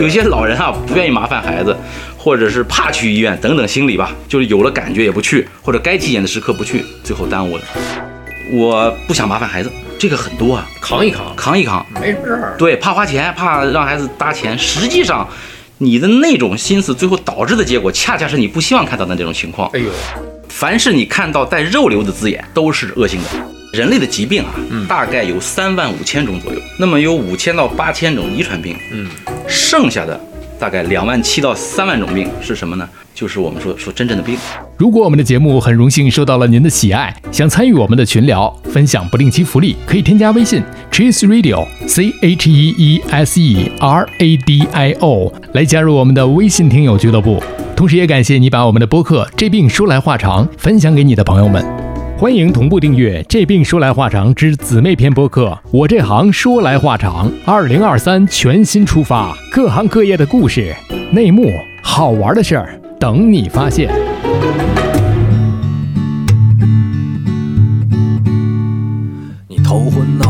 有些老人啊不愿意麻烦孩子，或者是怕去医院等等心理吧，就是有了感觉也不去，或者该体检的时刻不去，最后耽误了。我不想麻烦孩子，这个很多啊，扛一扛，扛一扛，没什么事儿。对，怕花钱，怕让孩子搭钱，实际上。你的那种心思，最后导致的结果，恰恰是你不希望看到的那种情况。哎呦，凡是你看到带肉瘤的字眼，都是恶性的。人类的疾病啊，大概有三万五千种左右，那么有五千到八千种遗传病，嗯，剩下的。大概两万七到三万种病是什么呢？就是我们说说真正的病。如果我们的节目很荣幸受到了您的喜爱，想参与我们的群聊，分享不定期福利，可以添加微信 Cheese Radio C H E E S E R A D I O 来加入我们的微信听友俱乐部。同时也感谢你把我们的播客《这病说来话长》分享给你的朋友们。欢迎同步订阅《这病说来话长》之姊妹篇播客。我这行说来话长，二零二三全新出发，各行各业的故事、内幕、好玩的事儿等你发现。你头昏脑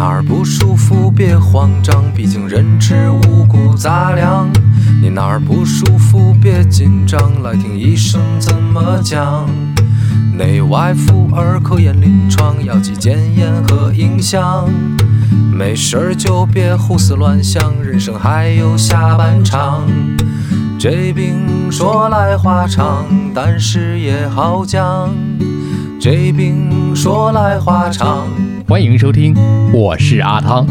哪儿不舒服别慌张，毕竟人吃五谷杂粮。你哪儿不舒服别紧张，来听医生怎么讲。内外妇儿科研临床，药剂检验和影像。没事儿就别胡思乱想，人生还有下半场。这病说来话长，但是也好讲。这病说来话长。欢迎收听，我是阿汤。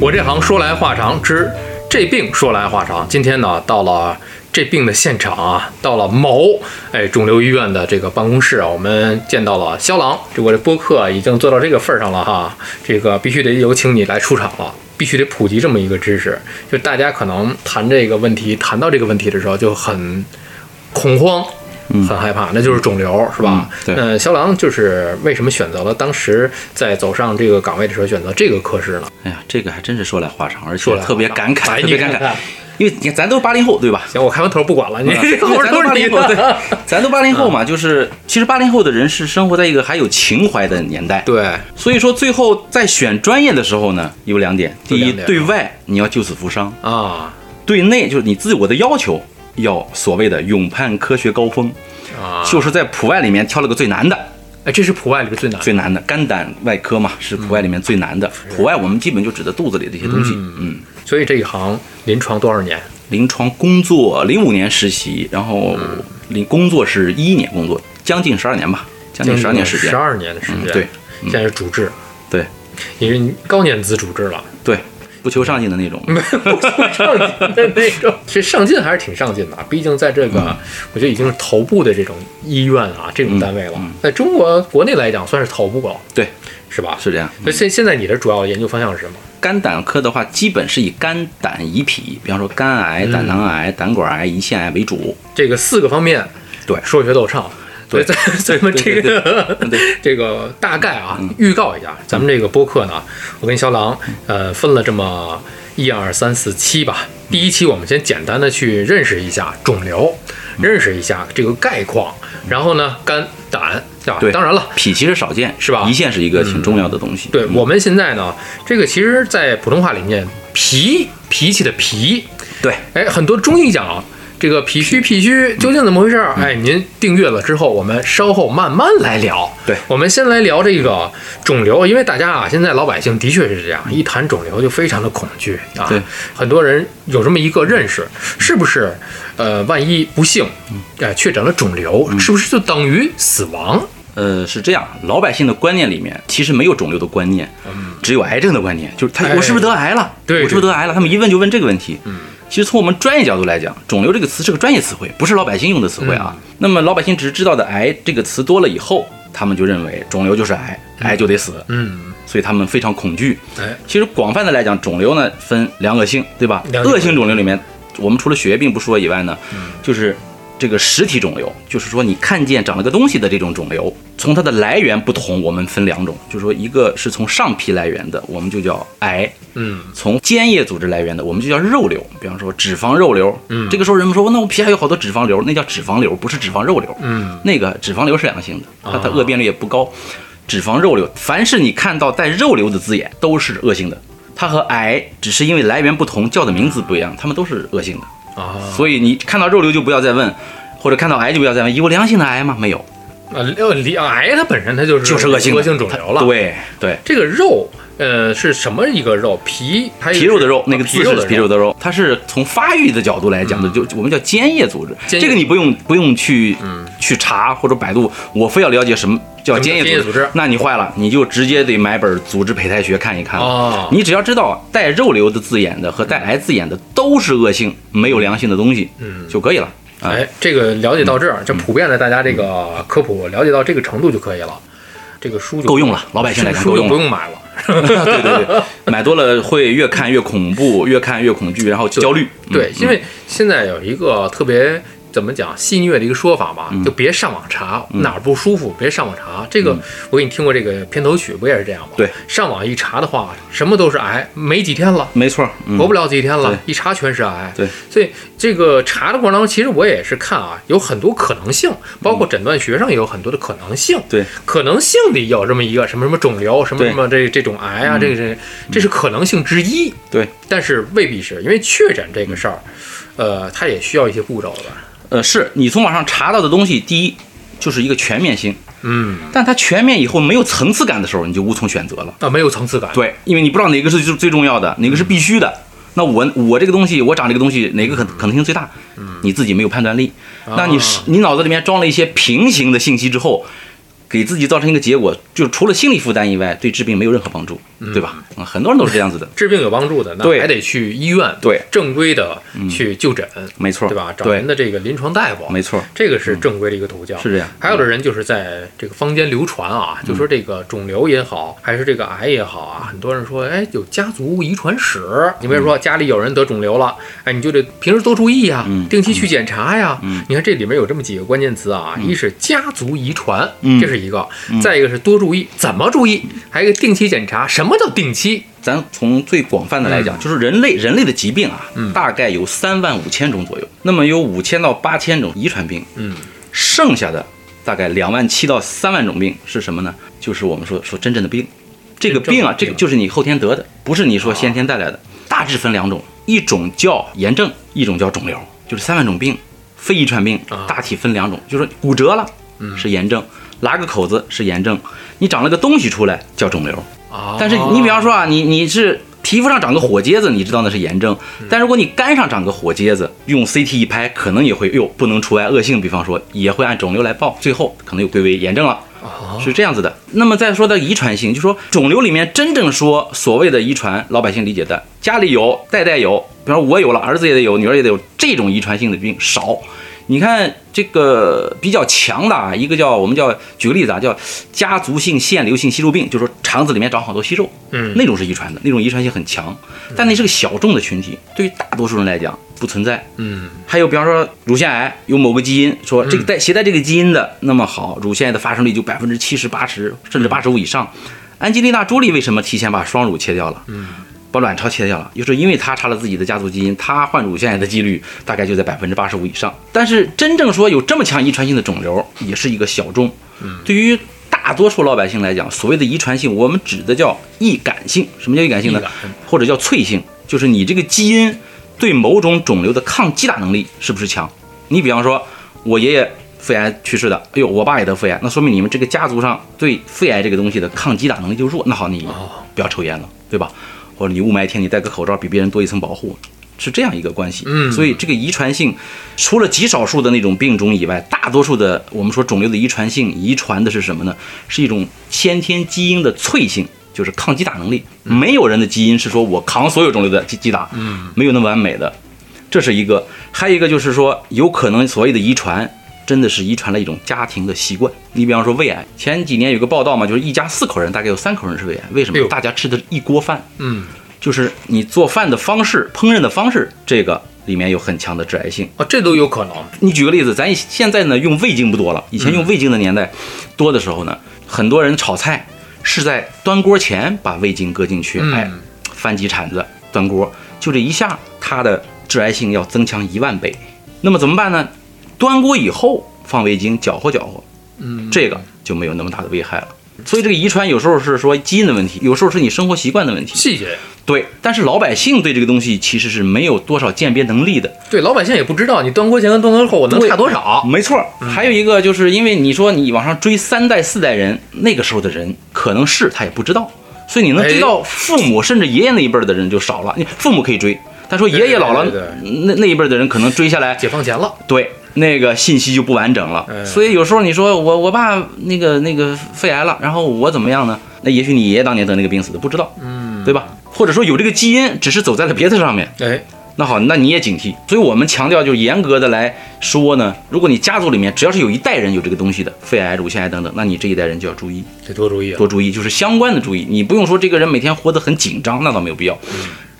我这行说来话长，之这病说来话长。今天呢，到了这病的现场啊，到了某哎肿瘤医院的这个办公室啊，我们见到了肖郎。这我这播客已经做到这个份儿上了哈，这个必须得有请你来出场了。必须得普及这么一个知识，就大家可能谈这个问题，谈到这个问题的时候就很。恐慌，很害怕，那就是肿瘤，是吧？对。嗯，肖郎就是为什么选择了当时在走上这个岗位的时候选择这个科室呢？哎呀，这个还真是说来话长，而且特别感慨，特别感慨。因为你看，咱都是八零后，对吧？行，我开完头不管了。你 都八零后，对，咱都八零后嘛，就是其实八零后的人是生活在一个还有情怀的年代。对。所以说，最后在选专业的时候呢，有两点：第一，对外你要救死扶伤啊；对内就是你自我的要求。要所谓的勇攀科学高峰，啊，就是在普外里面挑了个最难的，哎，这是普外里面最难最难的肝胆外科嘛，是普外里面最难的。普外我们基本就指的肚子里的一些东西，嗯。所以这一行临床多少年？临床工作零五年实习，然后临工作是一一年工作，将近十二年吧，将近十二年时间。十二年的时间，对。现在是主治，对，你是高年资主治了，对。不求上进的那种，不求上进的那种，其实上进还是挺上进的。毕竟在这个，我觉得已经是头部的这种医院啊，这种单位了，在中国国内来讲算是头部了，对，是吧？是这样。那现现在你的主要研究方向是什么？肝胆科的话，基本是以肝胆胰脾，比方说肝癌、胆囊癌、胆管癌、胰腺癌为主，这个四个方面，对，说学逗唱。对，咱咱们这个 这个大概啊，预告一下，咱们这个播客呢，我跟肖郎呃分了这么一二三四期吧。第一期我们先简单的去认识一下肿瘤，认识一下这个概况，然后呢，肝胆对吧？对，当然了，脾其实少见是吧？胰腺是一个挺重要的东西。对，我们现在呢，这个其实在普通话里面，脾脾气的脾，对，哎，很多中医讲。这个脾虚，脾虚究竟怎么回事？哎，您订阅了之后，我们稍后慢慢来聊。对，我们先来聊这个肿瘤，因为大家啊，现在老百姓的确是这样，一谈肿瘤就非常的恐惧啊。对，很多人有这么一个认识，是不是？呃，万一不幸，哎，确诊了肿瘤，是不是就等于死亡？呃，是这样，老百姓的观念里面其实没有肿瘤的观念，只有癌症的观念，就是他我是不是得癌了？对，我是不是得癌了？他们一问就问这个问题。嗯。其实从我们专业角度来讲，肿瘤这个词是个专业词汇，不是老百姓用的词汇啊。那么老百姓只是知道的癌这个词多了以后，他们就认为肿瘤就是癌，癌就得死，嗯，所以他们非常恐惧。哎，其实广泛的来讲，肿瘤呢分良恶性，对吧？恶性肿瘤里面，我们除了血液病不说以外呢，就是这个实体肿瘤，就是说你看见长了个东西的这种肿瘤，从它的来源不同，我们分两种，就是说一个是从上皮来源的，我们就叫癌；嗯，从间叶组织来源的，我们就叫肉瘤。比方说脂肪肉瘤，嗯这个时候人们说，那我皮下有好多脂肪瘤，那叫脂肪瘤，不是脂肪肉瘤。嗯，那个脂肪瘤是良性的，它它啊恶变率也不高。脂肪肉瘤，凡是你看到带肉瘤的字眼，都是恶性的。它和癌只是因为来源不同，叫的名字不一样，它们都是恶性的。啊，所以你看到肉瘤就不要再问，或者看到癌就不要再问，有良性的癌吗？没有，啊，良癌它本身它就是就是恶性恶性肿瘤了。对对，这个肉，呃，是什么一个肉？皮皮肉的肉，啊那个字是皮肉的皮肉的肉，它是从发育的角度来讲的，就我们叫间叶组织。这个你不用不用去去查或者百度，我非要了解什么叫间叶组织那你坏了，你就直接得买本组织胚胎学看一看你只要知道带肉瘤的字眼的和带癌字眼的都是恶性，没有良性的东西，嗯就可以了。啊，哎，这个了解到这儿，嗯就普遍的大家这个科普了解到这个程度就可以了。这个书就够用了老百姓来讲书就够用了不用买了。对对对，买多了会越看越恐怖，越看越恐惧，然后焦虑。对，嗯因为现在有一个特别怎么讲戏谑的一个说法吧，嗯就别上网查哪儿不舒服，别上网查。这个我给你听过这个片头曲，不也是这样吗？对，上网一查的话，什么都是癌，没几天了。没错，嗯活不了几天了，一查全是癌。对，所以这个查的过程当中，其实我也是看啊，有很多可能性，包括诊断学上也有很多的可能性。对，可能性里有这么一个什么什么肿瘤，什么什么这这种癌啊，这个这这是可能性之一。对，但是未必是因为确诊这个事儿，呃，它也需要一些步骤的。呃，是你从网上查到的东西，第一就是一个全面性，嗯，但它全面以后没有层次感的时候，你就无从选择了。啊，没有层次感。对，因为你不知道哪个是最最重要的，哪个是必须的。那我我这个东西，我长这个东西，哪个可可能性最大？你自己没有判断力。那你是你脑子里面装了一些平行的信息之后，给自己造成一个结果，就除了心理负担以外，对治病没有任何帮助，对吧？啊，很多人都是这样子的。治病有帮助的，那还得去医院，对，正规的去就诊，没错，对吧？找对人，的这个临床大夫，没错，这个是正规的一个途径。是这样。还有的人就是在这个坊间流传啊，就说这个肿瘤也好，还是这个癌也好啊，很多人说，哎，有家族遗传史。你比如说家里有人得肿瘤了，哎，你就得平时多注意呀，嗯定期去检查呀。嗯你看这里面有这么几个关键词啊，一是家族遗传，嗯这是一个；再一个是多注意，怎么注意？还有一个定期检查。什么叫定期？咱从最广泛的来讲，就是人类人类的疾病啊，大概有三万五千种左右，那么有五千到八千种遗传病，嗯，剩下的大概两万七到三万种病是什么呢？就是我们说说真正的病。这个病啊，这个就是你后天得的，不是你说先天带来的。大致分两种，一种叫炎症，一种叫肿瘤，就是三万种病。非遗传病啊大体分两种，就是骨折了是炎症，拉个口子是炎症，你长了个东西出来叫肿瘤。啊，但是你比方说啊，你你是皮肤上长个火疖子，你知道那是炎症，但如果你肝上长个火疖子，用 CT 一拍，可能也会哟不能除外恶性，比方说也会按肿瘤来报，最后可能又归为炎症了。啊是这样子的。那么再说到遗传性，就说肿瘤里面真正说所谓的遗传，老百姓理解的家里有，代代有，比方说我有了，儿子也得有，女儿也得有，这种遗传性的病少。你看这个比较强的啊，一个叫我们叫举个例子啊，叫家族性腺瘤性息肉病，就是说肠子里面长好多息肉，嗯那种是遗传的，那种遗传性很强，但那是个小众的群体，对于大多数人来讲不存在。嗯还有比方说乳腺癌有某个基因，说这个带携带这个基因的，那么好，乳腺癌的发生率就百分之七十、八十，甚至八十五以上。安吉丽娜·朱莉为什么提前把双乳切掉了？嗯，把卵巢切掉了，就是因为他查了自己的家族基因，他患乳腺癌的几率大概就在百分之八十五以上。但是真正说有这么强遗传性的肿瘤，也是一个小众。嗯，对于大多数老百姓来讲，所谓的遗传性，我们指的叫易感性。什么叫易感性呢？或者叫脆性，就是你这个基因对某种肿瘤的抗击打能力是不是强？你比方说，我爷爷肺癌去世的，哎呦，我爸也得肺癌，那说明你们这个家族上对肺癌这个东西的抗击打能力就弱。那好，你哦不要抽烟了，对吧？或者你雾霾天你戴个口罩比别人多一层保护，是这样一个关系。嗯所以这个遗传性，除了极少数的那种病种以外，大多数的我们说肿瘤的遗传性遗传的是什么呢？是一种先天基因的脆性。就是抗击打能力，没有人的基因是说我扛所有肿瘤的击击打，嗯，没有那么完美的。这是一个。还有一个就是说，有可能所谓的遗传，真的是遗传了一种家庭的习惯。你比方说胃癌，前几年有个报道嘛，就是一家四口人，大概有三口人是胃癌，为什么？大家吃的一锅饭，嗯，就是你做饭的方式、烹饪的方式，这个里面有很强的致癌性。啊，这都有可能。你举个例子，咱现在呢用味精不多了，以前用味精的年代多的时候呢，很多人炒菜是在端锅前把味精搁进去，嗯哎，翻几铲子端锅，就这一下，它的致癌性要增强一万倍。那么怎么办呢？端锅以后放味精搅和搅和，嗯，这个就没有那么大的危害了。所以这个遗传有时候是说基因的问题，有时候是你生活习惯的问题。细节，对，但是老百姓对这个东西其实是没有多少鉴别能力的。对老百姓也不知道你端锅前跟端锅后我能差多少。没错儿，还有一个就是因为你说你往上追三代四代人，那个时候的人可能是他也不知道，所以你能追到父母甚至爷爷那一辈儿的人就少了。你父母可以追，但说爷爷姥姥对对那那一辈儿的人可能追下来，解放前了，对那个信息就不完整了。哎所以有时候你说我我爸那个那个肺癌了，然后我怎么样呢？那也许你爷爷当年得那个病死的，不知道，嗯，对吧？或者说有这个基因，只是走在了别的上面。哎，那好，那你也警惕。所以我们强调，就是严格的来说呢，如果你家族里面只要是有一代人有这个东西的，肺癌、乳腺癌等等，那你这一代人就要注意，得多注意啊。多注意，就是相关的注意。你不用说这个人每天活得很紧张，那倒没有必要。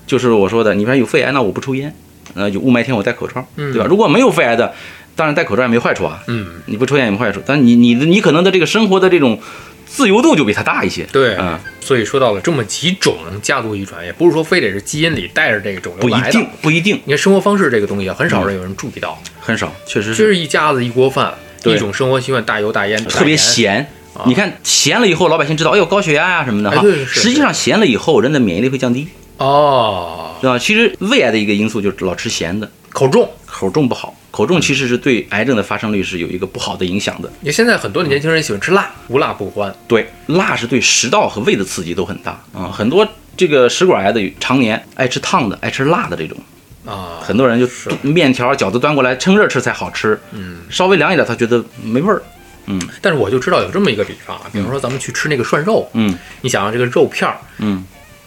就是我说的，你比方有肺癌，那我不抽烟，呃，有雾霾天我戴口罩，嗯对吧？如果没有肺癌的，当然戴口罩也没坏处啊，嗯，你不抽烟也没坏处，但你你的你可能的这个生活的这种自由度就比他大一些。对，嗯，所以说到了这么几种家族遗传，也不是说非得是基因里带着这个肿瘤来的不一定。，不一定，你看生活方式这个东西啊，很少人有人注意到，很少，确实就是是一家子一锅饭，对一种生活习惯，大油大烟，特别。咸。你看咸了以后，老百姓知道，哎呦高血压呀、什么的哈。实际上咸了以后，人的免疫力会降低，哦，对吧？其实胃癌的一个因素就是老吃咸的，口重。口重不好，口重其实是对癌症的发生率是有一个不好的影响的。你看现在很多的年轻人喜欢吃辣，无辣不欢。对，辣是对食道和胃的刺激都很大。啊、很多这个食管癌的常年爱吃烫的、爱吃辣的这种，啊，很多人就是。面条、饺子端过来趁热吃才好吃，嗯，稍微凉一点他觉得没味儿。嗯。但是我就知道有这么一个比方啊，比如说咱们去吃那个涮肉，嗯。你想想这个肉片儿，嗯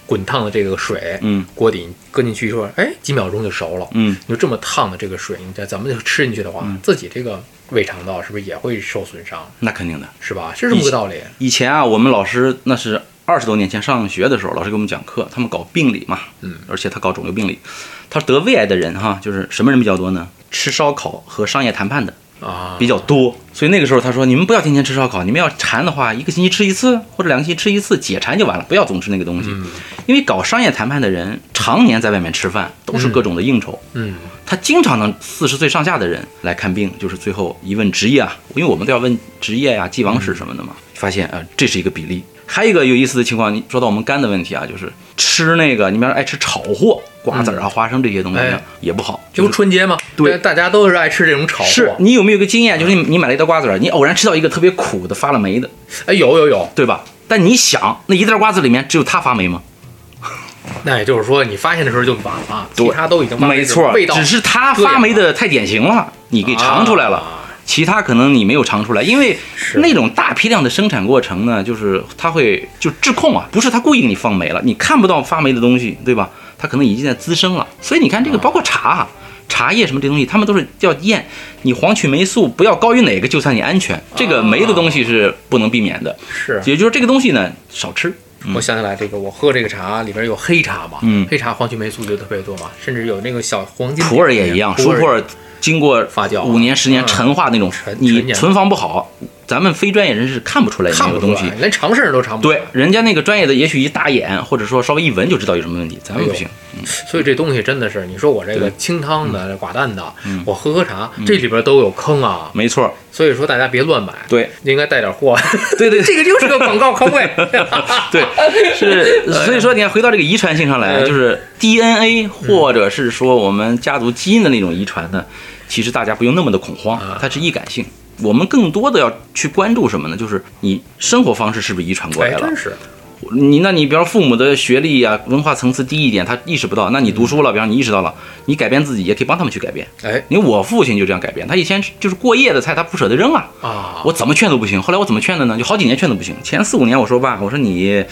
滚烫的这个水，嗯锅底搁进去说，哎，几秒钟就熟了。嗯，你说这么烫的这个水，你再咱们就吃进去的话，自己这个胃肠道是不是也会受损伤？那肯定的。是吧？是这么个道理。以前啊，我们老师那是二十多年前上学的时候，老师给我们讲课，他们搞病理嘛，嗯，而且他搞肿瘤病理，他得胃癌的人哈，就是什么人比较多呢？吃烧烤和商业谈判的啊，比较多，所以那个时候他说，你们不要天天吃烧烤，你们要馋的话，一个星期吃一次或者两个星期吃一次，解馋就完了，不要总吃那个东西，嗯。因为搞商业谈判的人常年在外面吃饭，都是各种的应酬，嗯，他经常能四十岁上下的人来看病，就是最后一问职业啊，因为我们都要问职业呀、既往史什么的嘛，发现啊、呃这是一个比例。还有一个有意思的情况，你说到我们肝的问题啊，就是吃那个，你比方说爱吃炒货，瓜子儿啊、花生这些东西也不好，这不春节吗？对大家都是爱吃这种炒货。是你有没有一个经验，就是你你买了一袋瓜子儿，你偶然吃到一个特别苦的发了霉的，哎，有有有。对吧？但你想，那一袋瓜子里面只有它发霉吗？那也就是说，你发现的时候就晚了，其他都已经发霉没错，味道只是它发霉的太典型了，你给尝出来了。啊其他可能你没有尝出来，因为是那种大批量的生产过程呢，就是它会就质控啊，不是它故意给你放霉了，你看不到发霉的东西，对吧？它可能已经在滋生了。所以你看这个，包括茶、啊、茶叶什么这东西，他们都是要验你黄曲霉素不要高于哪个，就算你安全。这个霉的东西是不能避免的，是。也就是这个东西呢少吃。我想起来，这个我喝这个茶里边有黑茶嘛，嗯黑茶黄曲霉素就特别多嘛，甚至有那个小黄金普洱也一样，普洱经过发酵啊五年十年嗯陈化那种陈，你存放不好，咱们非专业人士看不出来里看不出面有东西，。连常识人都尝不出来对，人家那个专业的，也许一打眼，或者说稍微一闻就知道有什么问题，咱们不行。所以这东西真的是，你说我这个清汤的、寡淡的，嗯我喝喝茶，这里边都有坑啊。没错，所以说大家别乱买，对应该带点货。对对 这个就是个广告坑位。对，是，所以说你看，回到这个遗传性上来，嗯就是 DNA 或者是说我们家族基因的那种遗传呢，其实大家不用那么的恐慌啊，它是易感性。我们更多的要去关注什么呢？就是你生活方式是不是遗传过哎，来了真？是，你那你比方父母的学历啊、文化层次低一点，他意识不到。那你读书了，比方你意识到了，你改变自己也可以帮他们去改变。哎你看我父亲就这样改变，他以前就是过夜的菜，他不舍得扔啊。啊，我怎么劝都不行。后来我怎么劝的呢？就好几年劝都不行。前四五年我说爸，我说你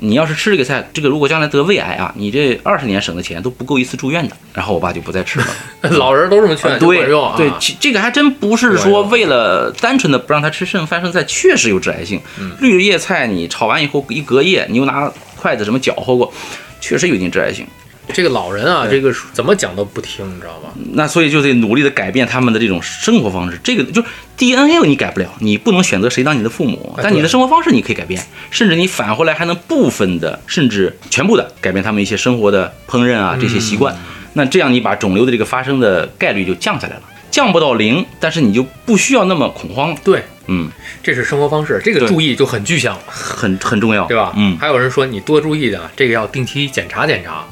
你要是吃这个菜，这个如果将来得胃癌啊，你这二十年省的钱都不够一次住院的。然后我爸就不再吃了。老人都这么劝，就对管用啊。对，其这个还真不是说为了单纯的不让他吃剩饭剩菜，确实有致癌性。嗯绿叶菜你炒完以后一隔夜，你又拿筷子什么搅和过，确实有一定致癌性。这个老人啊，这个怎么讲都不听，你知道吧？那所以就得努力的改变他们的这种生活方式。这个就是 DNA 你改不了，你不能选择谁当你的父母，哎但你的生活方式你可以改变，甚至你返回来还能部分的，甚至全部的改变他们一些生活的烹饪啊这些习嗯惯。那这样你把肿瘤的这个发生的概率就降下来了，降不到零，但是你就不需要那么恐慌了。对，嗯，这是生活方式，这个注意就很具象了，很很重要，对吧？嗯，还有人说你多注意点，这个要定期检查检查。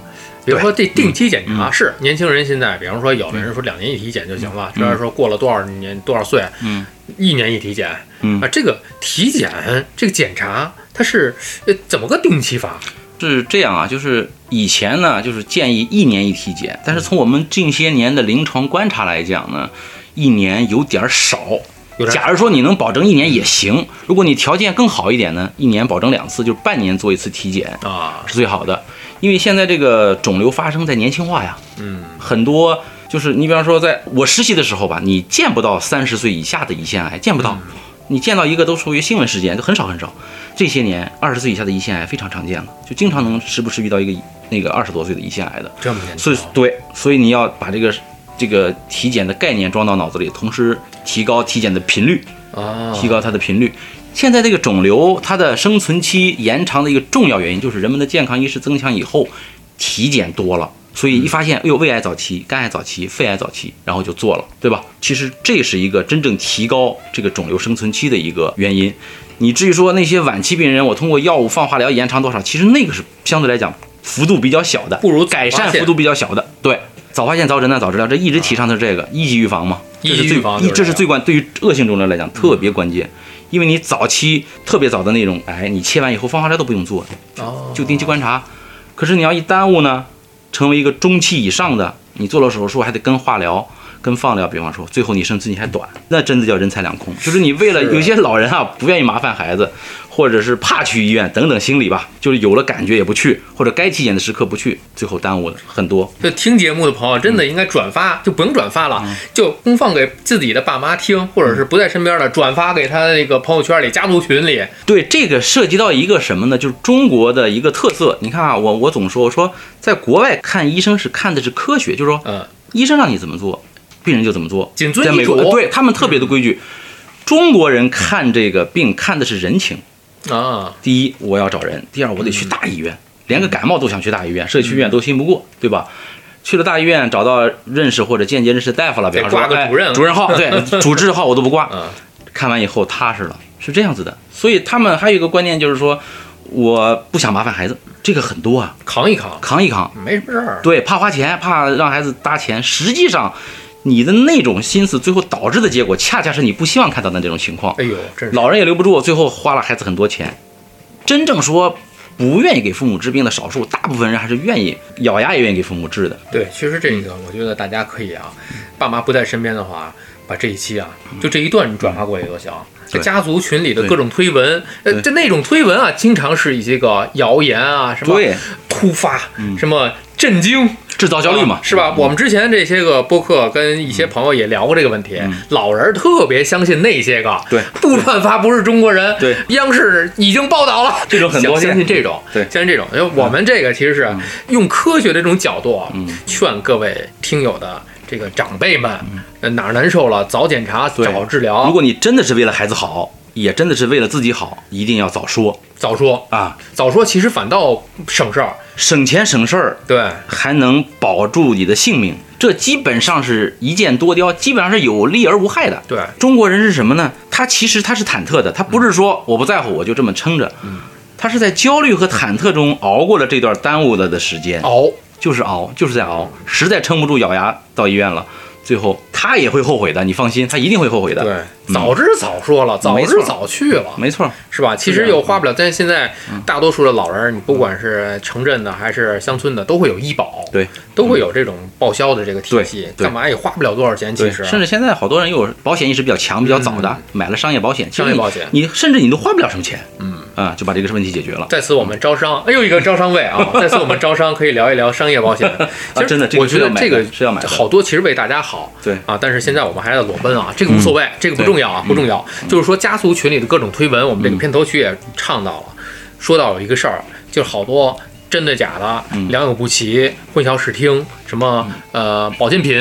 比如说这定期检查是年轻人现在，比方说有的人说两年一体检就行了，主要是说过了多少年多少岁，嗯，一年一体检，嗯啊，这个体检这个检查它是呃怎么个定期法？是这样啊，就是以前呢，就是建议一年一体检，但是从我们近些年的临床观察来讲呢，一年有点儿少。假如说你能保证一年也行，如果你条件更好一点呢，一年保证两次，就是半年做一次体检啊，是最好的。因为现在这个肿瘤发生在年轻化呀，嗯，很多就是你比方说，在我实习的时候吧，你见不到三十岁以下的胰腺癌，见不到。你见到一个都属于新闻事件，就很少很少。这些年，二十岁以下的胰腺癌非常常见了，就经常能时不时遇到一个那个二十多岁的胰腺癌的。这么所以对，所以你要把这个这个体检的概念装到脑子里，同时提高体检的频率，啊，提高它的频率。现在这个肿瘤它的生存期延长的一个重要原因，就是人们的健康意识增强以后，体检多了。所以一发现，哎呦，胃癌早期、肝癌早期、肺癌早期，然后就做了，对吧？其实这是一个真正提高这个肿瘤生存期的一个原因。你至于说那些晚期病人，我通过药物放化疗延长多少，其实那个是相对来讲幅度比较小的，不如改善幅度比较小的。对，早发现、早诊断、早治疗，这一直提倡的是这个一级预防嘛，这一级是最预防这是最关，对于恶性肿瘤来讲特别关键。因为你早期特别早的那种癌，你切完以后放化疗都不用做，哦，就定期观察。可是你要一耽误呢，成为一个中期以上的，你做了手术还得跟化疗、跟放疗，比方说最后你生存期还短，那真的叫人财两空。就是你为了有些老人啊不愿意麻烦孩子，或者是怕去医院等等心理吧，就是有了感觉也不去，或者该体检的时刻不去，最后耽误了很多。就听节目的朋友真的应该转发，就不用转发了，就公放给自己的爸妈听，或者是不在身边的，转发给他那个朋友圈里、家族群里。对，这个涉及到一个什么呢？就是中国的一个特色。你看啊，我我总说，我说在国外看医生是看的是科学，就是说嗯，医生让你怎么做，病人就怎么做。谨遵医在美国，嘱对他们特别的规矩。中国人看这个病看的是人情。啊，第一，我要找人；第二，我得去大医院，连个感冒都想去大医院，社区医院都信不过，对吧？去了大医院，找到认识或者间接认识大夫了，比得方说主任主任号，对，主治号我都不挂。嗯，看完以后踏实了，是这样子的。所以他们还有一个观念就是说，我不想麻烦孩子，这个很多啊，扛一扛，扛一扛，没什么事儿。对，怕花钱，怕让孩子搭钱。实际上，你的那种心思，最后导致的结果，恰恰是你不希望看到的这种情况。哎呦，真是老人也留不住，最后花了孩子很多钱。真正说不愿意给父母治病的少数，大部分人还是愿意咬牙也愿意给父母治的。对，其实这个我觉得大家可以啊，爸妈不在身边的话，把这一期啊，就这一段你转发过去就行。对家族群里的各种推文，呃，对就那种推文啊，经常是一些个谣言啊，什么对，突发，什么震惊，制造焦虑嘛啊，是吧？我们之前这些个播客跟一些朋友也聊过这个问题，老人特别相信那些个，对。不转发不是中国人，对，央视已经报道了，这种很多相相信这种，对。相信这种，因为我们这个其实是用科学的这种角度啊，劝各位听友的这个长辈们，呃哪儿难受了早检查早治疗，如果你真的是为了孩子好，也真的是为了自己好，一定要早说。早说。啊，早说，其实反倒省事儿，省钱省事儿，对，还能保住你的性命，这基本上是一箭多雕，基本上是有利而无害的。对。中国人是什么呢？他其实他是忐忑的，他不是说我不在乎我就这么撑着，他是在焦虑和忐忑中熬过了这段耽误了的时间，熬，就是熬，就是在熬，实在撑不住，咬牙到医院了，最后他也会后悔的，你放心，他一定会后悔的。对，早知早说了，早知早去了，没错，是吧？其实又花不了，但是现在大多数的老人，你不管是城镇的还是乡村的，都会有医保，对，都会有这种报销的这个体系，干嘛也花不了多少钱。其实，甚至现在好多人又有保险意识比较强、比较早的，买了商业保险，商业保险。你甚至你都花不了什么钱，嗯，啊，就把这个问题解决了。在此我们招商，哎又一个招商位啊！在此我们招商可以聊一聊商业保险。其实真的我觉得这个是要买好多其实为大家好。对啊，但是现在我们还在裸奔啊，这个无所谓，这个不重要啊，不重要。就是说家族群里的各种推文，我们这个片头曲也唱到了，说到有一个事儿，就是好多。真的假的，良莠不齐，混淆视听，什么呃保健品，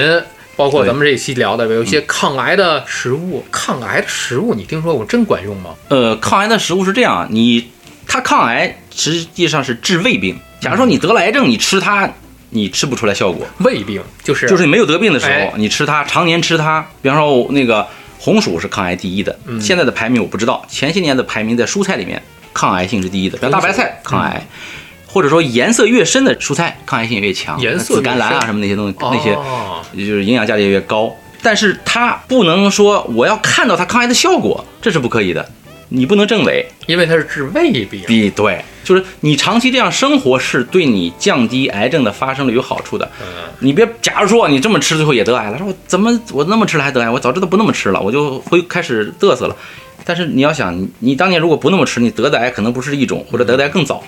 包括咱们这一期聊的有一些抗癌的食物，抗癌的食物，你听说过真管用吗？呃，抗癌的食物是这样，啊你它抗癌实际上是治胃病。假如说你得了癌症，你吃它，你吃不出来效果。胃病就是就是你没有得病的时哎候，你吃它，常年吃它。比方说那个红薯是抗癌第一的，嗯现在的排名我不知道，前些年的排名在蔬菜里面抗癌性是第一的，比方大白菜抗癌。或者说颜色越深的蔬菜抗癌性也越强，颜色紫甘蓝啊什么那些东西，那些哦就是营养价值也越高。但是它不能说我要看到它抗癌的效果，这是不可以的。你不能证伪，因为它是治胃病。比对，就是你长期这样生活是对你降低癌症的发生率有好处的。嗯，你别，假如说你这么吃，最后也得癌了，说我怎么我那么吃了还得癌？我早知道不那么吃了，我就会开始嘚瑟了。但是你要想，你你当年如果不那么吃，你得的癌可能不是一种，或者得的癌更早，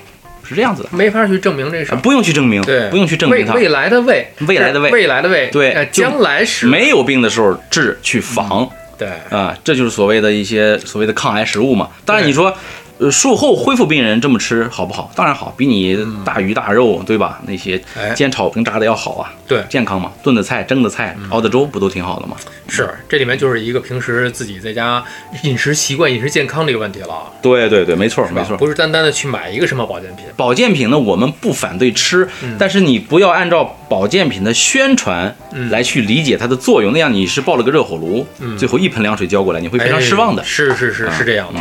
是这样子的。没法去证明这事儿。不用去证明，对，不用去证明它。未未来的未，未来的未未来的未，对将来时没有病的时候治去防对，啊，这就是所谓的一些所谓的抗癌食物嘛。当然你说，呃，术后恢复病人这么吃好不好？当然好，比你大鱼大肉对吧？那些哎煎炒烹炸的要好啊，对健康嘛，炖的菜、蒸的菜、熬的粥不都挺好的吗？是这里面就是一个平时自己在家饮食习惯、饮食健康的一个问题了，对对对，没错没错。不是单单的去买一个什么保健品。保健品呢，我们不反对吃，嗯但是你不要按照保健品的宣传嗯来去理解它的作用，那样你是抱了个热火炉，最后一盆凉水浇过来，你会非常失望的哎。是是是是这样的。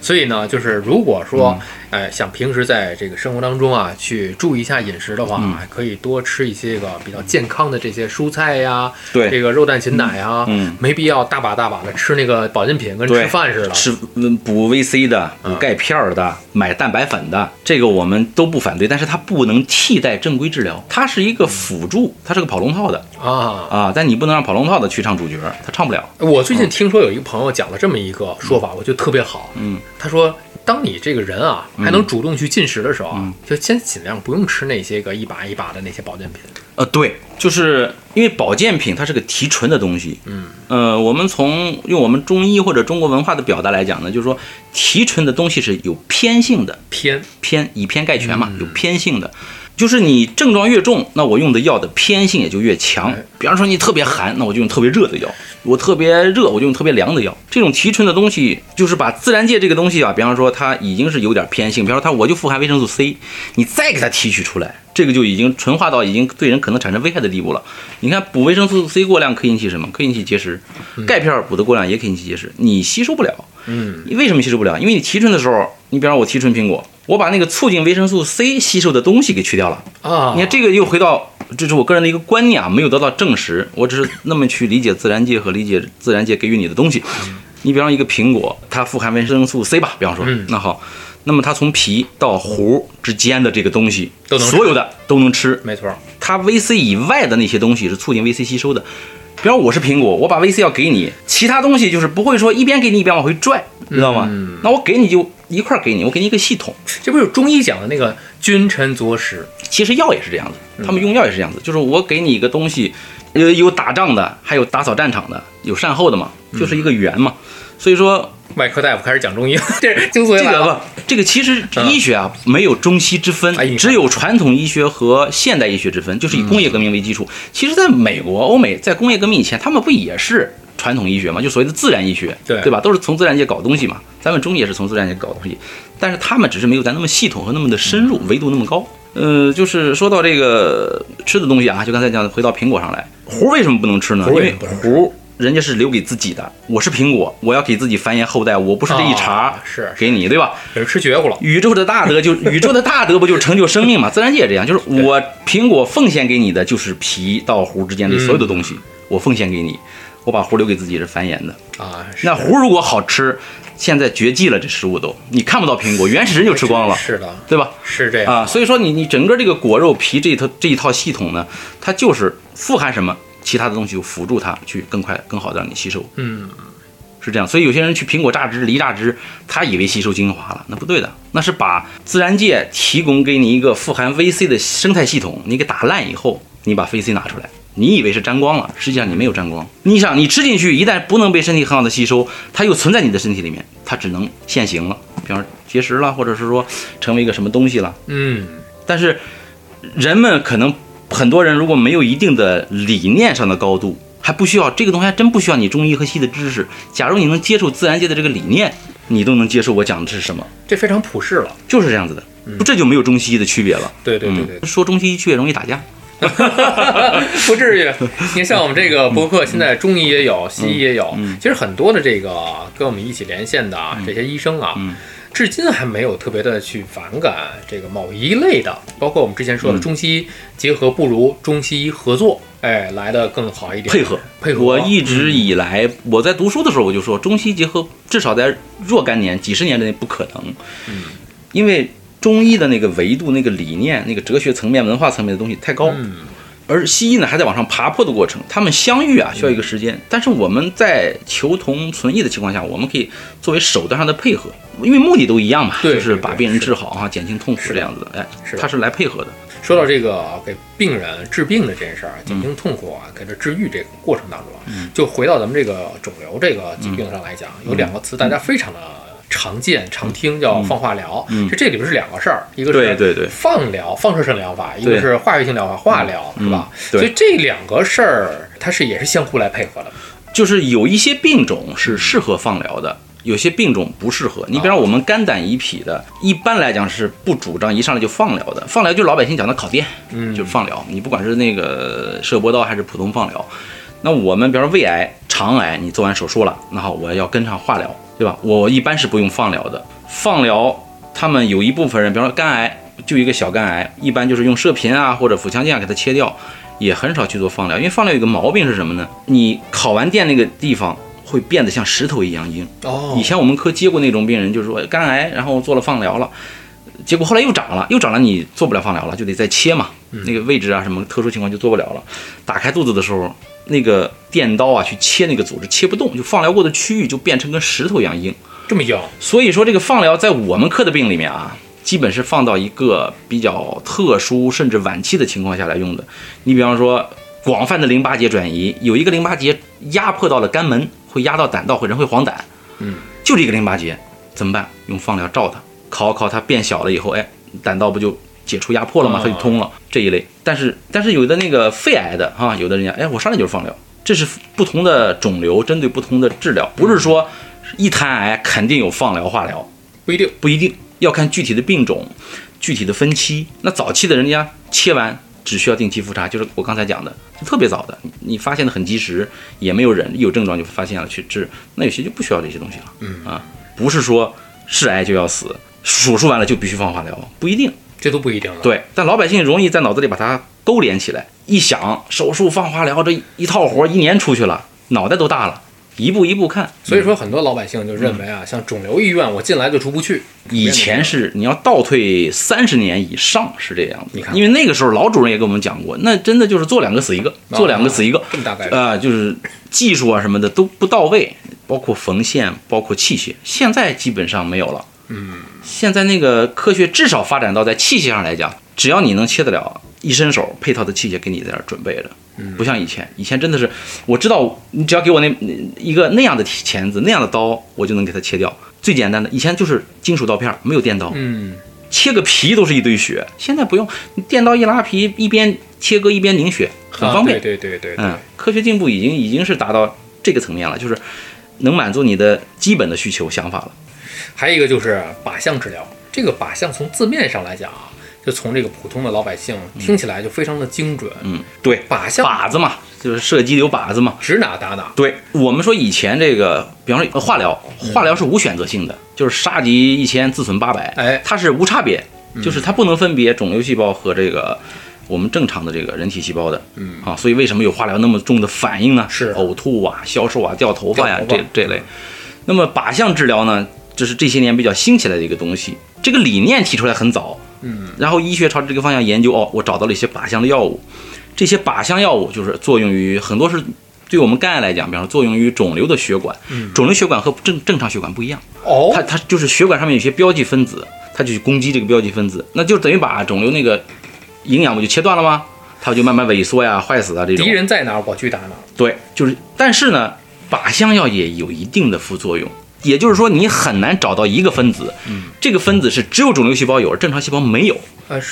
所以呢，就是如果说，哎，想平时在这个生活当中啊，去注意一下饮食的话，嗯可以多吃一些个比较健康的这些蔬菜呀，对这个肉蛋禽奶啊，嗯没必要大把大把的吃那个保健品，跟吃饭似的。吃嗯补 VC 的、补钙片儿的、买蛋白粉的，这个我们都不反对，但是它不能替代正规治疗，它是一个辅助，它是个跑龙套的啊，啊，但你不能让跑龙套的去唱主角，他唱不了。我最近听说有一个朋友讲了这么一个说法，我觉得特别好。嗯，他说，当你这个人啊还能主动去进食的时候嗯啊，就先尽量不用吃那些个一把一把的那些保健品。呃，对，就是因为保健品它是个提纯的东西。嗯，呃，我们从用我们中医或者中国文化的表达来讲呢，就是说提纯的东西是有偏性的，偏偏以偏概全嘛，嗯有偏性的。就是你症状越重，那我用的药的偏性也就越强哎。比方说你特别寒，那我就用特别热的药；我特别热，我就用特别凉的药。这种提纯的东西，就是把自然界这个东西啊，比方说它已经是有点偏性，比方说它我就富含维生素 C，你再给它提取出来，这个就已经纯化到已经对人可能产生危害的地步了。你看补维生素 C 过量可以引起什么？可以引起结石。钙片补的过量也可以引起结石，你吸收不了。嗯，你为什么吸收不了？因为你提纯的时候，你比方说我提纯苹果，我把那个促进维生素 C 吸收的东西给去掉了。啊，你看这个又回到，这是我个人的一个观念啊，没有得到证实，我只是那么去理解自然界和理解自然界给予你的东西。你比方一个苹果，它富含维生素 C 吧，比方说，嗯那好，那么它从皮到核之间的这个东西，都能所有的都能吃。没错，它 VC 以外的那些东西是促进 VC 吸收的。比方我是苹果，我把 VC 要给你，其他东西就是不会说一边给你一边往回拽，知道吗？嗯那我给你就一块给你，我给你一个系统。这不是中医讲的那个君臣佐使？其实药也是这样子，他们用药也是这样子，就是我给你一个东西，呃，有打仗的，还有打扫战场的，有善后的嘛，就是一个圆嘛。所以说外科大夫开始讲中医了，这是精髓这个来了。不，这个其实医学啊没有中西之分哎，只有传统医学和现代医学之分，就是以工业革命为基础。其实，在美国、欧美，在工业革命以前，他们不也是传统医学嘛？就所谓的自然医学，对对吧？都是从自然界搞东西嘛。咱们中医也是从自然界搞东西，但是他们只是没有咱那么系统和那么的深入，维度那么高。呃，就是说到这个吃的东西啊，就刚才讲的，回到苹果上来，核为什么不能吃呢？因为核人家是留给自己的，我是苹果，我要给自己繁衍后代，我不是这一茬啊是给你，对吧？这是吃绝户了。宇宙的大德就 宇宙的大德不就成就生命嘛？自然界也这样，就是我苹果奉献给你的就是皮到核之间的所有的东西，我奉献给你，我把核留给自己是繁衍的。啊，是那核如果好吃，现在绝迹了，这食物都你看不到苹果，原始人就吃光了，是的，对吧？是这样。啊，所以说你你整个这个果肉皮这一套这一套系统呢，它就是富含什么，其他的东西就辅助它去更快更好的让你吸收。嗯，是这样。所以有些人去苹果榨汁、梨榨汁，他以为吸收精华了，那不对的，那是把自然界提供给你一个富含 VC 的生态系统，你给打烂以后，你把 VC 拿出来，你以为是沾光了，实际上你没有沾光。你想，你吃进去，一旦不能被身体很好的吸收，它又存在你的身体里面，它只能现形了，比方说结石了，或者是说成为一个什么东西了。嗯，但是人们可能很多人如果没有一定的理念上的高度，还不需要这个东西，还真不需要你中医和西医的知识。假如你能接受自然界的这个理念，你都能接受我讲的是什么，这非常普世了。就是这样子的，不这就没有中西医的区别了。对对对对嗯，说中西医区别容易打架。不至于。你看，像我们这个博客，现在中医也有，西医也有。其实很多的这个跟我们一起连线的啊这些医生啊，至今还没有特别的去反感这个某一类的，包括我们之前说的中西医结合，不如中西医合作，哎，来的更好一点。配合配合。我一直以来，我在读书的时候我就说，中西结合至少在若干年、几十年之内不可能。嗯，因为中医的那个维度、那个理念、那个哲学层面、文化层面的东西太高。嗯而西医呢还在往上爬坡的过程，他们相遇啊需要一个时间，但是我们在求同存异的情况下，我们可以作为手段上的配合，因为目的都一样嘛，就是把病人治好啊，减轻痛苦是这样子的，哎是，他是来配合的。说到这个给病人治病的这件事儿，减轻痛苦啊，给他治愈这个过程当中啊，就回到咱们这个肿瘤这个疾病上来讲，有两个词大家非常的常见、常听，叫放化疗。嗯这这里边是两个事儿，一个是对对对放疗、放射性疗法，一个是化学性疗法、化疗，是吧？对所以这两个事儿它是也是相互来配合的。就是有一些病种是适合放疗的，有些病种不适合。你比方我们肝胆胰脾的，一般来讲是不主张一上来就放疗的。放疗就是老百姓讲的烤电，嗯就是放疗。你不管是那个射波刀还是普通放疗，那我们比方说胃癌、肠癌，你做完手术了，那好，我要跟上化疗，对吧？我一般是不用放疗的。放疗，他们有一部分人，比方说肝癌，就一个小肝癌，一般就是用射频啊或者腹腔镜啊给它切掉，也很少去做放疗，因为放疗有一个毛病是什么呢？你烤完电那个地方会变得像石头一样硬。哦以前我们科接过那种病人，就是说肝癌，然后做了放疗了，结果后来又长了，又长了，你做不了放疗了，就得再切嘛。那个位置啊，什么特殊情况就做不了了。打开肚子的时候，那个电刀啊去切那个组织切不动，就放疗过的区域就变成跟石头一样硬。这么硬，所以说这个放疗在我们科的病里面啊，基本是放到一个比较特殊甚至晚期的情况下来用的。你比方说广泛的淋巴结转移，有一个淋巴结压迫到了肝门，会压到胆道，会人会黄疸。嗯，就这个淋巴结怎么办？用放疗照它，烤烤它变小了以后，哎，胆道不就解除压迫了吗？哦它就通了。这一类，但是但是有的那个肺癌的哈、有的人家哎，我上来就是放疗，这是不同的肿瘤针对不同的治疗，不是说一谈癌肯定有放疗化疗。不一定。不一定要看具体的病种、具体的分期。那早期的人家切完只需要定期复查，就是我刚才讲的，就特别早的，你你发现的很及时，也没有人有症状就发现了去治。那有些就不需要这些东西了。嗯啊，不是说是癌就要死，手术完了就必须放化疗，不一定。这都不一定了。，对，但老百姓容易在脑子里把它勾连起来，一想手术放化疗这一套活儿一年出去了，脑袋都大了，一步一步看。所以说很多老百姓就认为啊，像肿瘤医院，我进来就出不去。以前是你要倒退三十年以上是这样子你看，因为那个时候老主任也跟我们讲过，那真的就是做两个死一个，做两个死一个，这么大概率啊、就是技术啊什么的都不到位，包括缝线，包括器械，现在基本上没有了。嗯，现在那个科学至少发展到在器械上来讲，只要你能切得了，一伸手配套的器械给你在那儿准备着，不像以前，以前真的是我知道，你只要给我那一个那样的钳子、那样的刀，我就能给它切掉。最简单的，以前就是金属刀片，没有电刀，嗯，切个皮都是一堆血，现在不用，你电刀一拉皮，一边切割一边凝血，很方便。啊对对对对对。嗯，科学进步已经已经是达到这个层面了，就是能满足你的基本的需求想法了。还有一个就是靶向治疗，这个靶向从字面上来讲啊，就从这个普通的老百姓听起来就非常的精准，嗯，对，靶向靶子嘛，就是射击有靶子嘛。指哪打哪。对我们说以前这个，比方说呃化疗，化疗是无选择性的，就是杀敌一千自损八百，哎。它是无差别，就是它不能分别肿瘤细胞和这个我们正常的这个人体细胞的，嗯。啊，所以为什么有化疗那么重的反应呢？是。呕吐啊、消瘦啊、掉头发呀、这这类。那么靶向治疗呢，这是这些年比较兴起来的一个东西，这个理念提出来很早，嗯，然后医学朝着这个方向研究，哦，我找到了一些靶向的药物，这些靶向药物就是作用于很多是对我们肝癌来讲，比方说作用于肿瘤的血管，肿瘤血管和正正常血管不一样，哦。它它就是血管上面有些标记分子，它就去攻击这个标记分子，那就等于把肿瘤那个营养不就切断了吗？它就慢慢萎缩呀、坏死啊这种。敌。人在哪儿，我去打哪儿。对，就是，但是呢，靶向药也有一定的副作用，也就是说，你很难找到一个分子，这个分子是只有肿瘤细胞有，而正常细胞没有。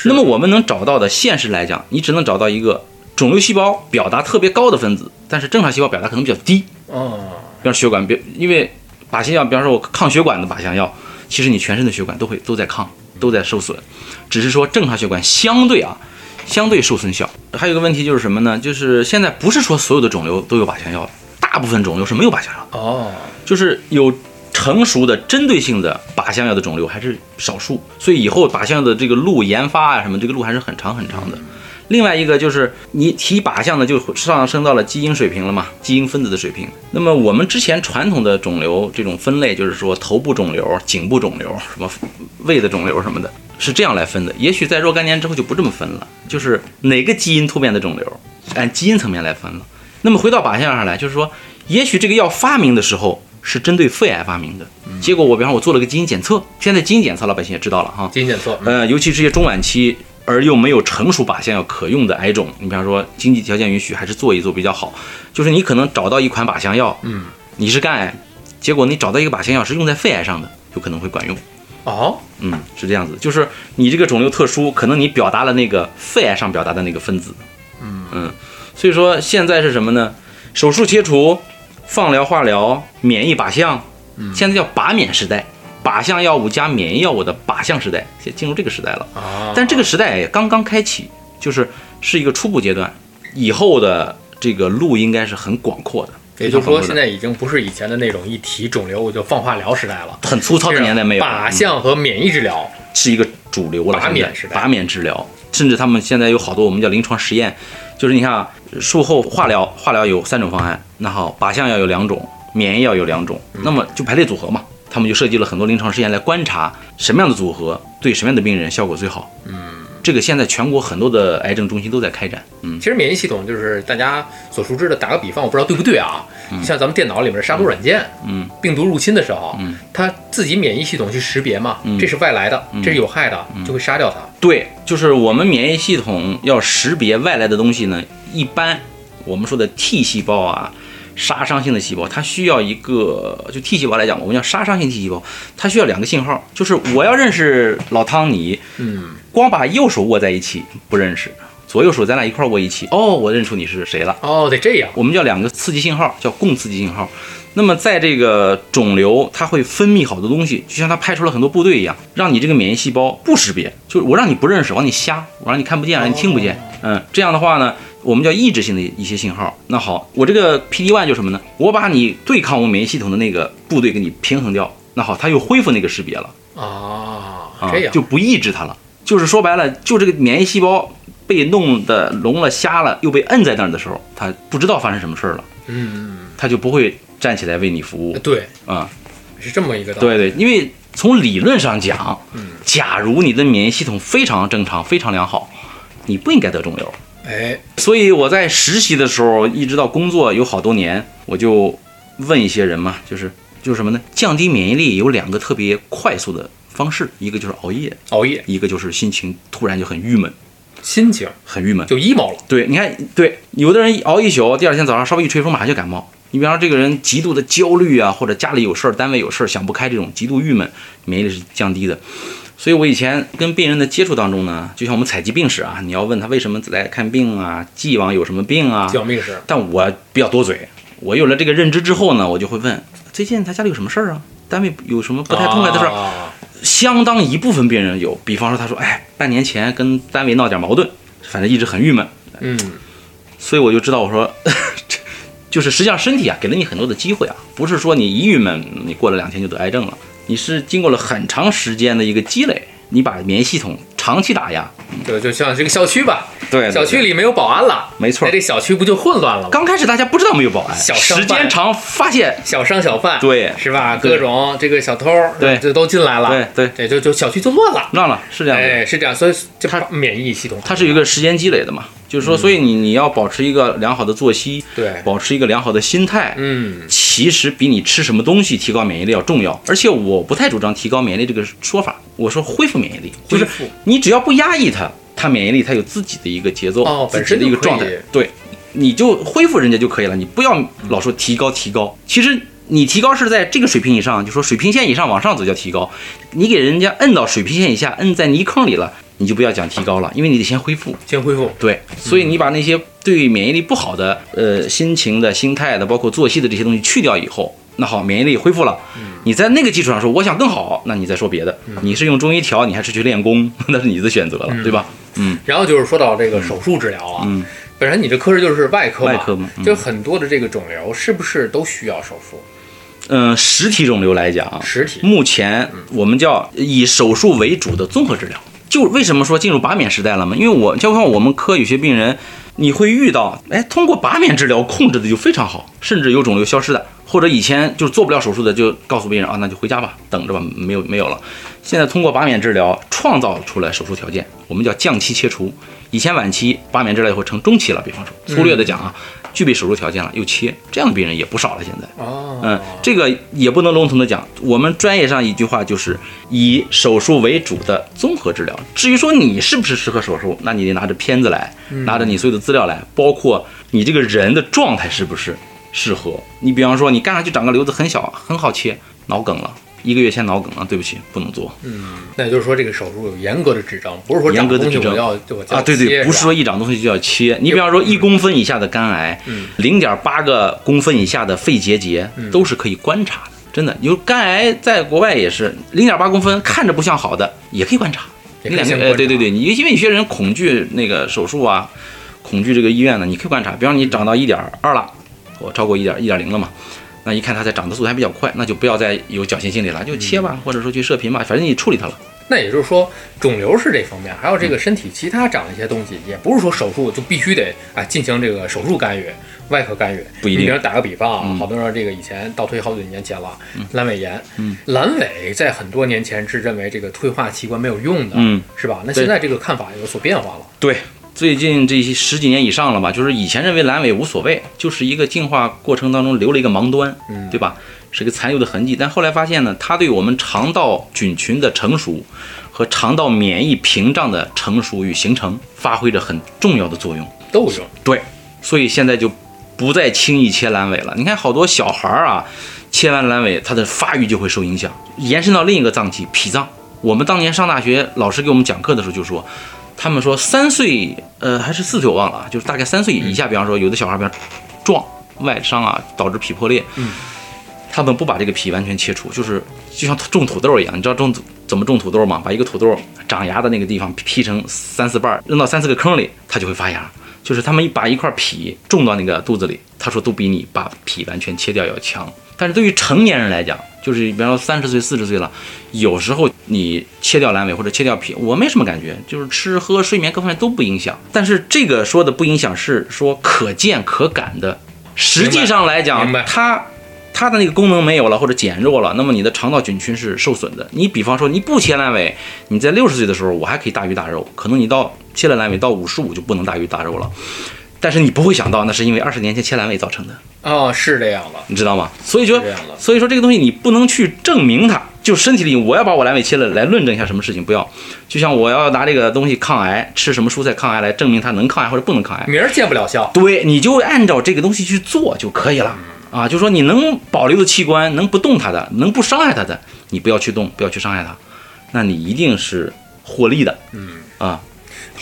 那么我们能找到的，现实来讲，你只能找到一个肿瘤细胞表达特别高的分子，但是正常细胞表达可能比较低。哦，比方血管比，因为靶向药，比方说我抗血管的靶向药，其实你全身的血管都会都在抗，都在受损，只是说正常血管相对啊，相对受损小。还有一个问题就是什么呢？就是现在不是说所有的肿瘤都有靶向药，大部分肿瘤是没有靶向药的，哦，就是有成熟的针对性的靶向药的肿瘤还是少数，所以以后靶向药的这个路研发啊什么，这个路还是很长很长的。另外一个就是你提靶向呢，就上升到了基因水平了嘛，基因分子的水平。那么我们之前传统的肿瘤这种分类，就是说头部肿瘤、颈部肿瘤、什么胃的肿瘤什么的，是这样来分的。也许在若干年之后就不这么分了，就是哪个基因突变的肿瘤，按基因层面来分了。那么回到靶向上来，就是说，也许这个药发明的时候是针对肺癌发明的，结果我比方说我做了个基因检测，现在基因检测老百姓也知道了哈，基因检测，嗯呃，尤其这些中晚期而又没有成熟靶向药可用的癌种，你比方说经济条件允许，还是做一做比较好。就是你可能找到一款靶向药，嗯，你是肝癌，结果你找到一个靶向药是用在肺癌上的，有可能会管用。哦，嗯，是这样子，就是你这个肿瘤特殊，可能你表达了那个肺癌上表达的那个分子，嗯所以说现在是什么呢？手术切除、放疗、化疗、免疫靶向，现在叫靶免时代，靶向药物加免疫药物的靶向时代，现进入这个时代了。啊，但这个时代也刚刚开启，就是是一个初步阶段，以后的这个路应该是很广阔的。也就是说，现在在已经不是以前的那种一提肿瘤我就放化疗时代了。很粗糙的年代没有，靶向和免疫治疗，是一个主流了。靶免时代靶免治疗，甚至他们现在有好多我们叫临床实验，就是你看啊，术后化疗，化疗有三种方案，那好，靶向药有两种，免疫药有两种，嗯那么就排列组合嘛。他们就设计了很多临床实验来观察什么样的组合对什么样的病人效果最好。嗯，这个现在全国很多的癌症中心都在开展。嗯，其实免疫系统就是大家所熟知的。打个比方，我不知道对不对啊？像咱们电脑里面的杀毒软件，嗯，病毒入侵的时候，嗯，它自己免疫系统去识别嘛，这是外来的，这是有害的，就会杀掉它。对，就是我们免疫系统要识别外来的东西呢，一般我们说的 T 细胞啊，杀伤性的细胞，它需要一个，就 T 细胞来讲，我们叫杀伤性 T 细胞，它需要两个信号，就是我要认识老汤你，嗯，光把右手握在一起不认识，左右手咱俩一块儿握一起，哦，我认出你是谁了。哦，得这样。我们叫两个刺激信号，叫共刺激信号。那么在这个肿瘤，它会分泌好多东西，就像它派出了很多部队一样，让你这个免疫细胞不识别，就是我让你不认识，我让你瞎，我让你看不见，让你听不见。嗯，这样的话呢，我们叫抑制性的一些信号。那好，我这个 PD one 就什么呢？我把你对抗我免疫系统的那个部队给你平衡掉，那好，它又恢复那个识别了。啊，啊这样，就不抑制它了。就是说白了，就这个免疫细胞被弄得聋了、瞎了，又被摁在那儿的时候，它不知道发生什么事儿了，嗯，它就不会站起来为你服务对，啊、是这么一个道理。对对，因为从理论上讲，嗯假如你的免疫系统非常正常、非常良好，你不应该得肿瘤。哎，所以我在实习的时候，一直到工作有好多年，我就问一些人嘛，就是就是什么呢？降低免疫力有两个特别快速的方式，一个就是熬夜，熬夜，一个就是心情突然就很郁闷，心情很郁闷。就 emo 了。对，你看，对，有的人熬一宿，第二天早上稍微一吹风，马上就感冒。你比方说这个人极度的焦虑啊，或者家里有事儿、单位有事儿想不开，这种极度郁闷，免疫力是降低的。所以我以前跟病人的接触当中呢，就像我们采集病史啊，你要问他为什么来看病啊，既往有什么病啊，讲病史但我比较多嘴，我有了这个认知之后呢，我就会问最近他家里有什么事儿啊？单位有什么不太痛快的事儿？啊相当一部分病人有，比方说他说，哎，半年前跟单位闹点矛盾，反正一直很郁闷，嗯，所以我就知道我说，这就是实际上身体啊给了你很多的机会啊，不是说你一郁闷，你过了两天就得癌症了，你是经过了很长时间的一个积累，你把免疫系统长期打压，就就像这个校区吧，对对小区里没有保安了，没错。那这小区不就混乱了吗？刚开始大家不知道没有保安，小时间长发现，小商小贩，对是吧？各种这个小偷，对。这都进来了，对对。这就就小区就乱了，乱了，是这样的。哎，是这样，所以就它免疫系统，它是有一个时间积累的嘛，就是说，所以你你要保持一个良好的作息，对，保持一个良好的心态，嗯，其实比你吃什么东西提高免疫力要重要。而且我不太主张提高免疫力这个说法，我说恢复免疫力，就是你只要不压抑它，它免疫力它有自己的一个节奏，哦自己本身的一个状态，对，你就恢复人家就可以了，你不要老说提高提高，其实。你提高是在这个水平以上，就说水平线以上往上走叫提高。你给人家摁到水平线以下，摁在泥坑里了，你就不要讲提高了，因为你得先恢复。先恢复，对，所以你把那些对免疫力不好的，呃，心情的、心态的，包括作息的这些东西去掉以后，那好，免疫力恢复了。你在那个基础上说我想更好，那你再说别的。你是用中医调，你还是去练功，那是你的选择了，对吧？嗯然后就是说到这个手术治疗啊，嗯，本身你这科室就是外科嘛，外科嘛嗯就很多的这个肿瘤是不是都需要手术？嗯、实体肿瘤来讲，实体目前我们叫以手术为主的综合治疗。就为什么说进入拔免时代了嘛？因为我就像我们科有些病人，你会遇到，哎，通过拔免治疗控制的就非常好，甚至有肿瘤消失的，或者以前就是做不了手术的，就告诉病人啊，那就回家吧，等着吧，没有没有了。现在通过拔免治疗创造出来手术条件，我们叫降期切除。以前晚期拔免治疗以后成中期了，比方说粗略的讲啊，具备手术条件了又切，这样的病人也不少了。现在，哦，嗯，这个也不能笼统的讲，我们专业上一句话就是以手术为主的综合治疗。至于说你是不是适合手术，那你得拿着片子来，拿着你所有的资料来，包括你这个人的状态是不是适合。你比方说你干上去长个瘤子很小，很好切，脑梗了。一个月前脑梗了，对不起，不能做嗯那也就是说这个手术有严格的指征，不是说严格的指征啊！对对，不是说一长东西就要切。你比方说一公分以下的肝癌，零点八个公分以下的肺结节都是可以观察的，真的。有肝癌在国外也是零点八公分，看着不像好的，也可以观察。也你两个对对对，你因为有些人恐惧那个手术啊，恐惧这个医院呢，你可以观察。比方你长到一点二了，我超过一点一点零了嘛，那一看它在长的速度还比较快，那就不要再有侥幸心理了，就切吧，或者说去射频吧，反正你处理它了。那也就是说，肿瘤是这方面，还有这个身体其他长的一些东西，也不是说手术就必须得啊进行这个手术干预、外科干预。不一定你比如打个比方啊，嗯好多人这个以前倒推好几年前了，阑尾炎，嗯阑尾在很多年前是认为这个退化器官没有用的，嗯，是吧？那现在这个看法有所变化了。对，最近这些十几年以上了吧，就是以前认为阑尾无所谓，就是一个进化过程当中留了一个盲端，嗯对吧？是个残留的痕迹。但后来发现呢，它对我们肠道菌群的成熟和肠道免疫屏障的成熟与形成发挥着很重要的作用。都有用，对，所以现在就不再轻易切阑尾了。你看好多小孩儿啊，切完阑尾，他的发育就会受影响，延伸到另一个脏器脾脏。我们当年上大学，老师给我们讲课的时候就说，他们说三岁，呃，还是四岁我忘了啊，就是大概三岁以下，比方说有的小孩比方撞外伤啊，导致脾破裂，嗯，他们不把这个脾完全切除，就是就像种土豆一样，你知道种怎么种土豆吗？把一个土豆长芽的那个地方劈成三四瓣，扔到三四个坑里，它就会发芽。就是他们一把一块脾种到那个肚子里，他说都比你把脾完全切掉要强。但是对于成年人来讲，就是比方说三十岁、四十岁了，有时候你切掉阑尾或者切掉脾，我没什么感觉，就是吃喝睡眠各方面都不影响。但是这个说的不影响是说可见可感的，实际上来讲，它它的那个功能没有了或者减弱了，那么你的肠道菌群是受损的。你比方说你不切阑尾，你在六十岁的时候我还可以大鱼大肉，可能你到切了阑尾到五十五就不能大鱼大肉了。但是你不会想到，那是因为二十年前切阑尾造成的，哦，是这样的，你知道吗？所以说所以说这个东西你不能去证明它，就身体里我要把我阑尾切了来论证一下什么事情，不要。就像我要拿这个东西抗癌，吃什么蔬菜抗癌来证明它能抗癌或者不能抗癌，明儿见不了效，对，你就按照这个东西去做就可以了啊。就说你能保留的器官，能不动它的，能不伤害它的，你不要去动，不要去伤害它，那你一定是获利的。嗯啊，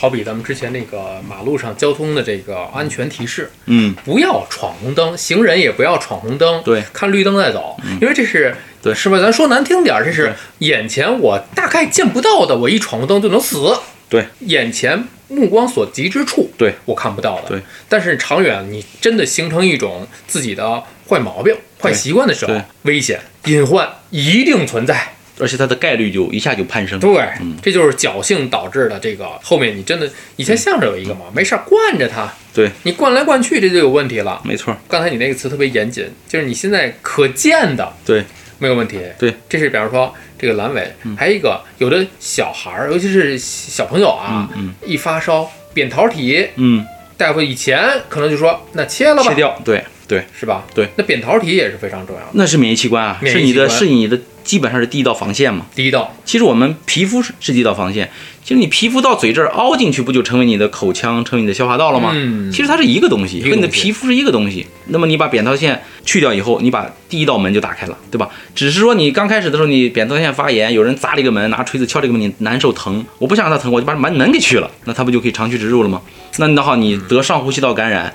好比咱们之前那个马路上交通的这个安全提示，嗯，不要闯红灯，行人也不要闯红灯，对。看绿灯再走，因为这是对是吧？咱说难听点儿，这是眼前我大概见不到的，我一闯红灯就能死，对，眼前目光所及之处，对。我看不到的，对。但是长远你真的形成一种自己的坏毛病、坏习惯的时候，危险隐患一定存在。而且它的概率就一下就攀升。对，这就是侥幸导致的这个后面你真的以前相声有一个嘛，没事儿惯着它，对，你惯来惯去这就有问题了。没错，刚才你那个词特别严谨，就是你现在可见的对，没有问题。对，这是比方说这个阑尾，还有一个有的小孩儿，尤其是小朋友啊，嗯。一发烧扁桃体，嗯，大夫以前可能就说那切了吧，切掉，对对，是吧？对，那扁桃体也是非常重要的。那是免疫器官啊，是你的，是你的，基本上是第一道防线嘛。第一道，其实我们皮肤是是第一道防线，其实你皮肤到嘴这儿凹进去，不就成为你的口腔，成为你的消化道了吗？嗯其实它是一个东西，跟你的皮肤是一个东西。那么你把扁桃腺去掉以后，你把第一道门就打开了，对吧？只是说你刚开始的时候，你扁桃腺发炎，有人砸了一个门，拿锤子敲这个门，你难受疼，我不想让它疼，我就把门门给去了，那它不就可以长驱直入了吗？那那好，你得上呼吸道感染，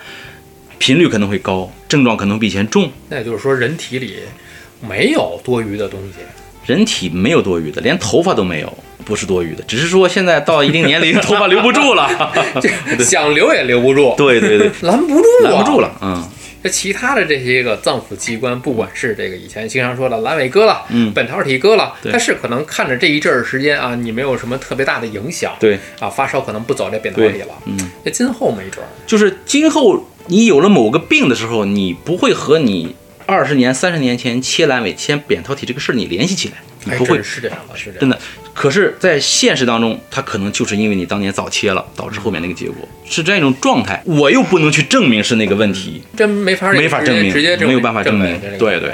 频率可能会高，症状可能比以前重。那也就是说人体里没有多余的东西。人体没有多余的，连头发都没有，不是多余的，只是说现在到一定年龄，头发留不住了。想留也留不住，对对对，拦不住、啊，拦不住。了。嗯，这其他的这些个脏腑器官，不管是这个以前经常说的阑尾割了，嗯本桃体割了，对但是可能看着这一阵儿时间啊，你没有什么特别大的影响，对，啊，发烧可能不走这扁桃体了，嗯，那今后没准儿，就是今后你有了某个病的时候，你不会和你二十年、三十年前切阑尾、切扁桃体这个事儿你联系起来，你不会真是这样的，是这样真的。可是，在现实当中，它可能就是因为你当年早切了，导致后面那个结果是这样一种状态。我又不能去证明是那个问题，真没法儿没法证明直接证没有办法证明对对。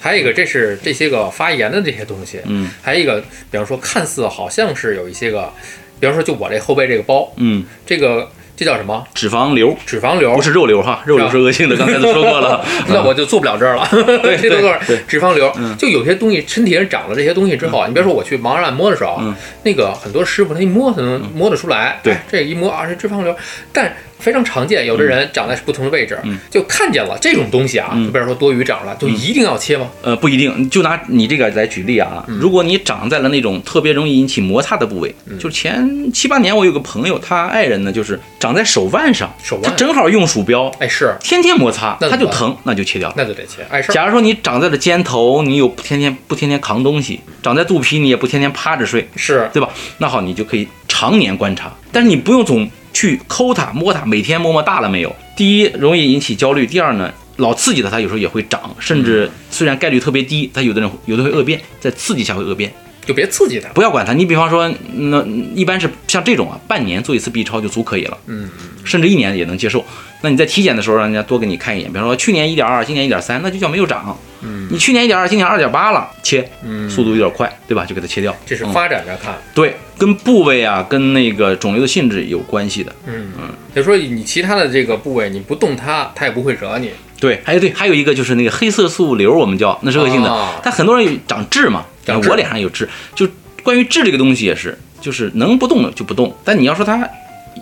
还有一个，这是这些个发炎的这些东西，嗯还有一个，比方说看似好像是有一些个，比方说就我这后背这个包，嗯，这个这叫什么？脂肪瘤。脂肪瘤，不是肉瘤哈，肉瘤是恶性的，刚才都说过了。那我就做不了这儿了。对 这都是脂肪瘤。就有些东西身体上长了这些东西之后啊，你别说我去盲人按摩的时候那个很多师傅他一摸他能摸得出来，对。哎这一摸啊是脂肪瘤，但非常常见，有的人长在不同的位置嗯，就看见了这种东西啊，嗯就比如说多余长了，就一定要切吗？呃，不一定，就拿你这个来举例啊。如果你长在了那种特别容易引起摩擦的部位，就前七八年我有个朋友，他爱人呢就是长在手腕上，手腕他正好用鼠标，哎，是，天天摩擦，他就疼，那就切掉了。那就得切，碍事儿。假如说你长在了肩头，你有不天天不天天扛东西，长在肚皮，你也不天天趴着睡，是，对吧？那好，你就可以常年观察，但是你不用总去抠它、摸它，每天摸摸大了没有。第一，容易引起焦虑；第二呢，老刺激它，它有时候也会长，甚至虽然概率特别低，它有的人有的会恶变，在刺激下会恶变。就别刺激它。不要管它，你比方说，那一般是像这种啊，半年做一次 B 超就足可以了，嗯，甚至一年也能接受。那你在体检的时候，让人家多给你看一眼，比方说去年一点二，今年一点三，那就叫没有长。嗯你去年一点二，今年二点八了，切，嗯速度有点快，对吧？就给它切掉。嗯这是发展着看，对，跟部位啊，跟那个肿瘤的性质有关系的。嗯嗯，就说你其他的这个部位你不动它，它也不会惹你。对，还有对，还有一个就是那个黑色素瘤，我们叫那是恶性的，啊但很多人有长痣嘛，我脸上有痣，就关于痣这个东西也是，就是能不动就不动，但你要说它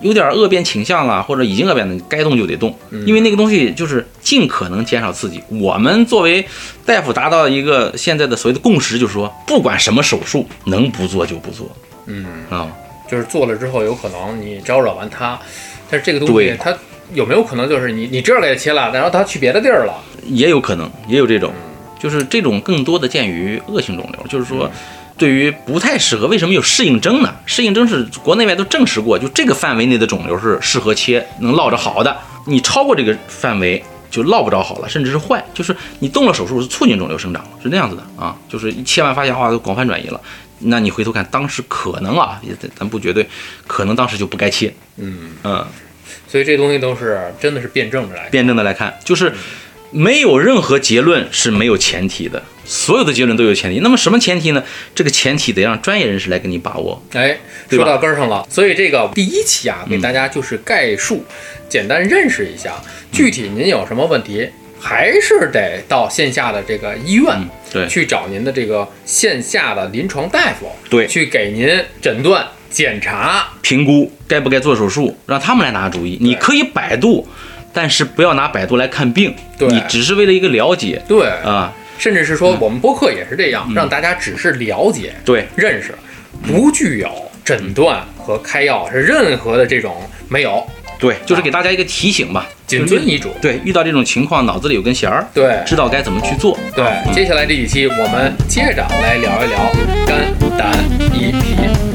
有点恶变倾向了，或者已经恶变了，该动就得动，嗯因为那个东西就是尽可能减少刺激。我们作为大夫达到一个现在的所谓的共识，就是说不管什么手术，能不做就不做嗯，啊、就是做了之后有可能你招惹完它，但是这个东西对它有没有可能就是你你这儿给切了，然后他去别的地儿了？也有可能，也有这种，就是这种更多的见于恶性肿瘤，就是说。对于不太适合，为什么有适应症呢？适应症是国内外都证实过，就这个范围内的肿瘤是适合切，能落着好的。你超过这个范围就落不着好了，甚至是坏。就是你动了手术是促进肿瘤生长，是那样子的啊。就是一切完发现哇，都广泛转移了。那你回头看，当时可能啊，也咱咱不绝对，可能当时就不该切。嗯，嗯，所以这东西都是真的是辩证的来。辩证的来看，就是没有任何结论是没有前提的，所有的结论都有前提。那么什么前提呢？这个前提得让专业人士来给你把握。哎，说到根儿上了，所以这个第一期啊，给大家就是概述，简单认识一下，具体您有什么问题，还是得到线下的这个医院。嗯，对去找您的这个线下的临床大夫，对去给您诊断、检查，评估该不该做手术，让他们来拿主意。你可以百度，但是不要拿百度来看病，你只是为了一个了解对，啊。甚至是说我们播客也是这样，让大家只是了解、对，认识，不具有诊断和开药是任何的这种没有。对，就是给大家一个提醒吧。谨遵医嘱。对，遇到这种情况，脑子里有根弦儿，对知道该怎么去做。对，接下来这几期我们接着来聊一聊肝胆胰脾。